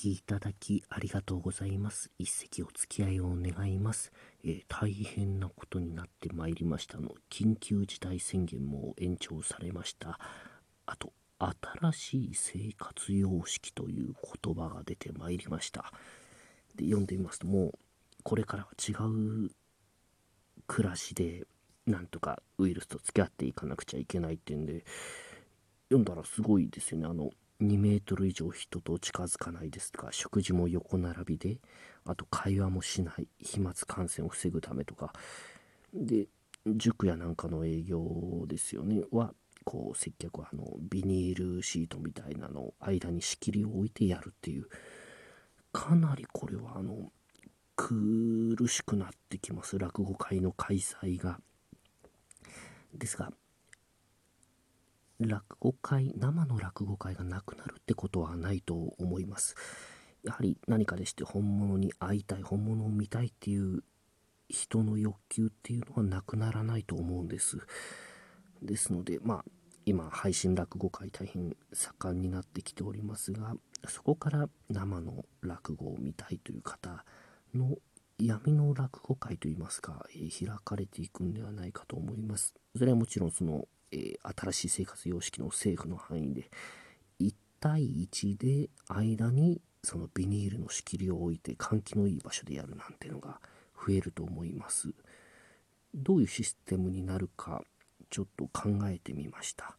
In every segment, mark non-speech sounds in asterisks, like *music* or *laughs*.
きいただきありがとうございます。一席お付き合いを願います。えー、大変なことになってまいりましたの。緊急事態宣言も延長されました。あと、新しい生活様式という言葉が出てまいりました。で、読んでみますと、もう、これからは違う暮らしで、なんとかウイルスと付き合っていかなくちゃいけないっていうんで、読んだらすごいですよね。あの、2メートル以上人と近づかないですとか、食事も横並びで、あと会話もしない、飛沫感染を防ぐためとか、で、塾やなんかの営業ですよね、は、こう、接客はあの、ビニールシートみたいなの間に仕切りを置いてやるっていう、かなりこれはあの、苦しくなってきます、落語会の開催が。ですが、落語会、生の落語会がなくなるってことはないと思います。やはり何かでして本物に会いたい、本物を見たいっていう人の欲求っていうのはなくならないと思うんです。ですので、まあ、今、配信落語会大変盛んになってきておりますが、そこから生の落語を見たいという方の闇の落語会といいますか、えー、開かれていくんではないかと思います。それはもちろんそのえー、新しい生活様式の政府の範囲で1対1で間にそのビニールの仕切りを置いて換気のいい場所でやるなんてのが増えると思いますどういうシステムになるかちょっと考えてみました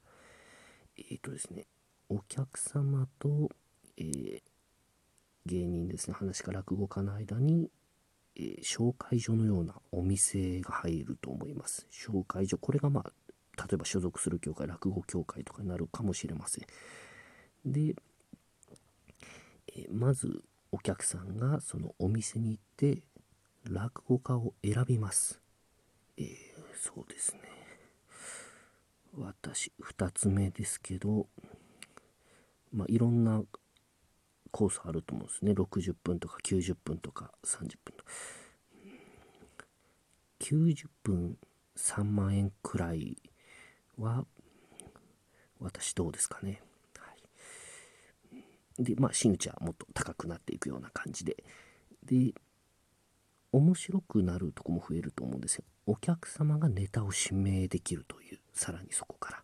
えっ、ー、とですねお客様と、えー、芸人ですね話か落語家の間にえー、紹介所のようなお店が入ると思います。紹介所、これがまあ例えば所属する協会落語協会とかになるかもしれません。で、えまずお客さんがそのお店に行って落語家を選びます。えー、そうですね。私2つ目ですけどまあいろんなコースあると思うんですね。60分とか90分とか30分とか。90分3万円くらいは私どうですかね。はい、でまあ真打ちはもっと高くなっていくような感じでで面白くなるとこも増えると思うんですよ。お客様がネタを指名できるというさらにそこから、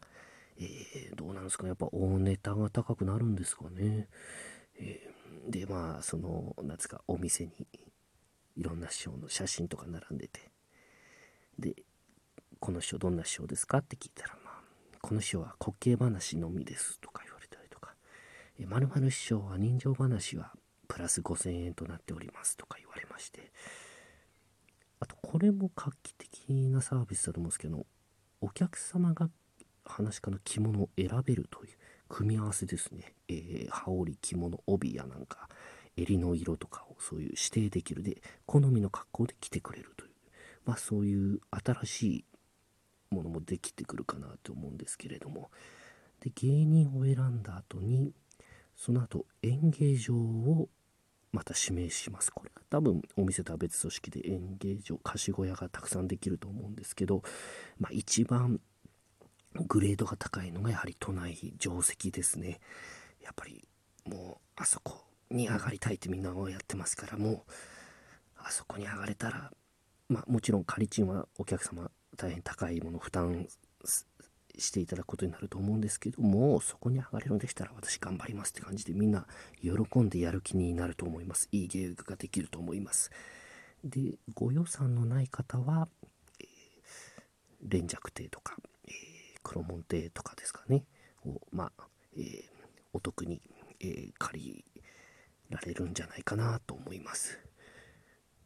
えー、どうなんですかねやっぱ大ネタが高くなるんですかね。えー、でまあその何ですかお店にいろんな師匠の写真とか並んでてでこの師匠どんな師匠ですかって聞いたら、この師匠は滑稽話のみですとか言われたりとか、えまるまる師匠は人情話はプラス5000円となっておりますとか言われまして、あとこれも画期的なサービスだと思うんですけど、お客様が話家の着物を選べるという組み合わせですね。えー、羽織、着物、帯やなんか、襟の色とかをそういう指定できるで、好みの格好で着てくれるという、まあそういう新しいものもできてくるかなと思うんですけれども。で芸人を選んだ後にその後演芸場をまた指名します。これは多分お店とは別組織で演芸場貸し小屋がたくさんできると思うんですけど、まあ、一番グレードが高いのがやはり都内定石ですね。やっぱりもうあそこに上がりたいってみんなはやってますからもうあそこに上がれたらまあもちろん仮賃はお客様大変高いもの負担していただくことになると思うんですけどもそこに上がれるのでしたら私頑張りますって感じでみんな喜んでやる気になると思います。いい芸育ができると思います。でご予算のない方は、えー、連雀亭とか、えー、黒門亭とかですかね。をまあ、えー、お得に、え、借りられるんじゃないかなと思います。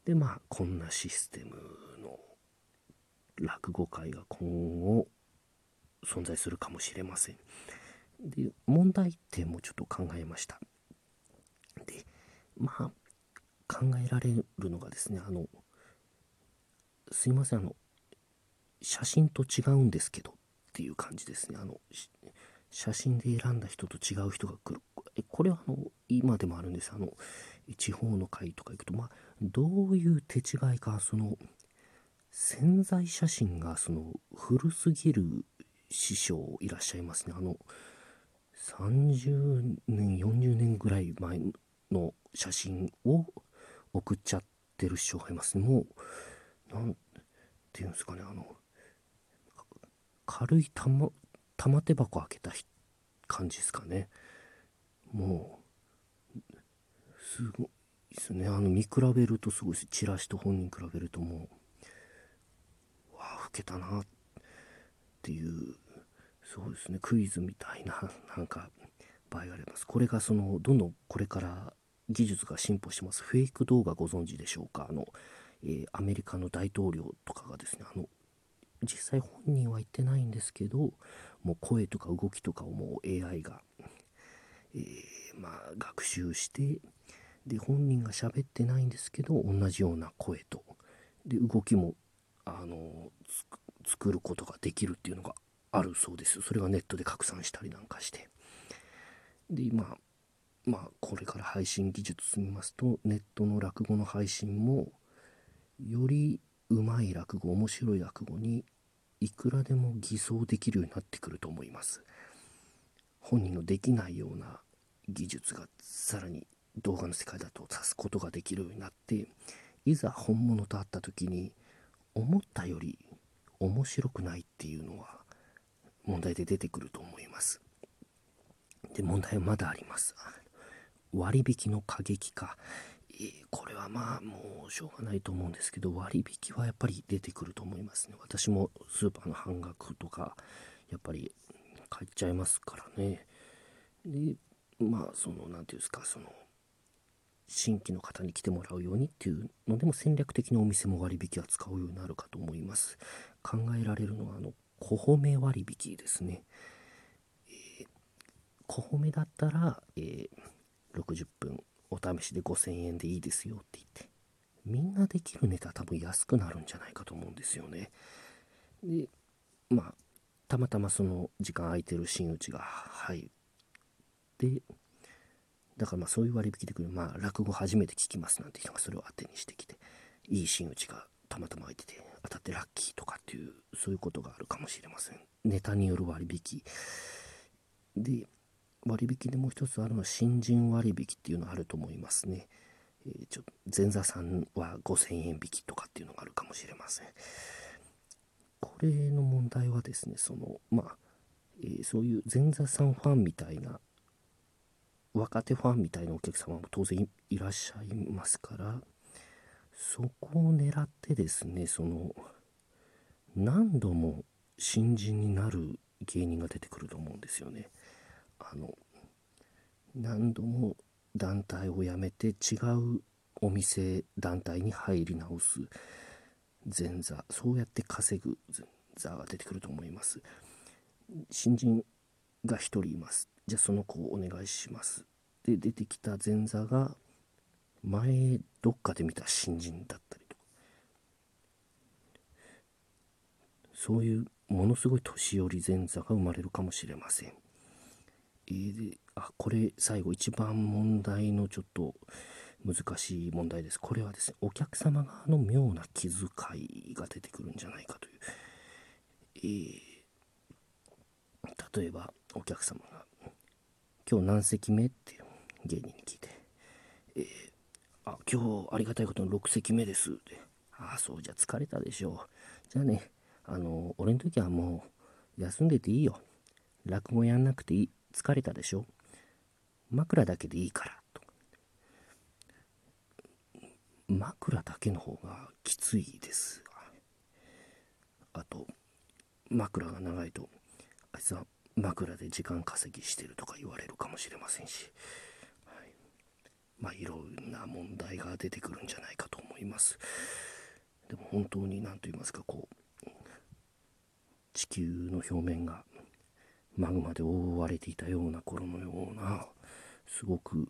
でまあこんなシステムの落語会が今後存在するかもしれません。で問題点もちょっと考えました。でまあ考えられるのがですねあのすいませんあの写真と違うんですけどっていう感じですねあの写真で選んだ人と違う人が来るこれはあの今でもあるんですあの地方の会とか行くとまあどういう手違いかその潜在写真がその古すぎる師匠いらっしゃいますね。あの、30年、40年ぐらい前の写真を送っちゃってる人がいますね。もうなんていうんですかね。あの軽い玉玉手箱開けた感じですかね。もうすごいですね。あの見比べるとすごいです。チラシと本人比べるともう。けたなっていうそうですねクイズみたいな *laughs* なんか場合があります。これがそのどんどんこれから技術が進歩してます。フェイク動画ご存知でしょうか？あの、えー、アメリカの大統領とかがですねあの実際本人は言ってないんですけどもう声とか動きとかをもう AI が、えー、まあ、学習してで本人が喋ってないんですけど同じような声と。で動きもあの作ることができるっていうのがあるそうです。それがネットで拡散したりなんかして。で今まあこれから配信技術進みますとネットの落語の配信もよりうまい落語面白い落語にいくらでも偽装できるようになってくると思います。本人のできないような技術がさらに動画の世界だと指すことができるようになっていざ本物と会った時に思ったより面白くないっていうのは問題で出てくると思います。で問題はまだあります。割引の過激化。これはまあもうしょうがないと思うんですけど割引はやっぱり出てくると思いますね。私もスーパーの半額とかやっぱり買っちゃいますからね。でまあその何て言うんですかその新規の方に来てもらうようにっていうのでも戦略的なお店も割引は使うようになるかと思います。考えられるのはあの小褒め割引ですね、えー、小褒めだったら、えー、60分お試しで5000円でいいですよって言ってみんなできるネタ多分安くなるんじゃないかと思うんですよね。でまあたまたまその時間空いてる真打ちが入ってだからまあそういう割引でくるまあ落語初めて聞きますなんて人がそれを当てにしてきていい真打ちがたまたま空いてて当たってラッキーとかっていうそういうことがあるかもしれませんネタによる割引で割引でもう一つあるのは新人割引っていうのがあると思いますね。えー、ちょ前座さんは5000円引きとかっていうのがあるかもしれません。これの問題はですね、その、まあ、えー、そういう前座さんファンみたいな、若手ファンみたいなお客様も当然いらっしゃいますから、そこを狙ってですね、その、何度も新人になる芸人が出てくると思うんですよね。あの何度も団体を辞めて違うお店団体に入り直す前座そうやって稼ぐ前座が出てくると思います新人が1人います。じゃあその子をお願いします。で出てきた前座が前どっかで見た新人だったりとか。そういうものすごい年寄り前座が生まれるかもしれません。えー、あこれ最後一番問題のちょっと難しい問題です。これはですねお客様側の妙な気遣いが出てくるんじゃないかという、えー、例えばお客様が「今日何席目?」って芸人に聞いて「えー、あ今日ありがたいことの6席目です」って「ああそうじゃ疲れたでしょう。じゃあねあの俺の時はもう休んでていいよ。落語やんなくていい。疲れたでしょ枕だけでいいから。と。枕だけの方がきついです。あと枕が長いとあいつは枕で時間稼ぎしてるとか言われるかもしれませんし、はい、まあいろんな問題が出てくるんじゃないかと思います。でも本当に何と言いますかこう地球の表面がマグマで覆われていたような頃のようなすごく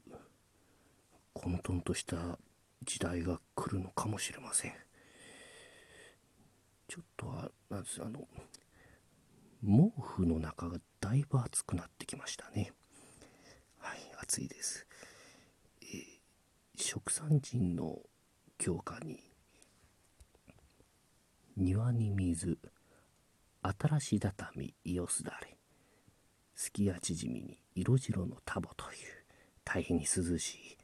混沌とした時代が来るのかもしれません。ちょっとはなんですあの毛布の中がだいぶ暑くなってきましたね。はい暑いです、えー、食産人の教科に庭に水新し畳いよすだれ。すきや縮みに色白のタボという大変に涼しい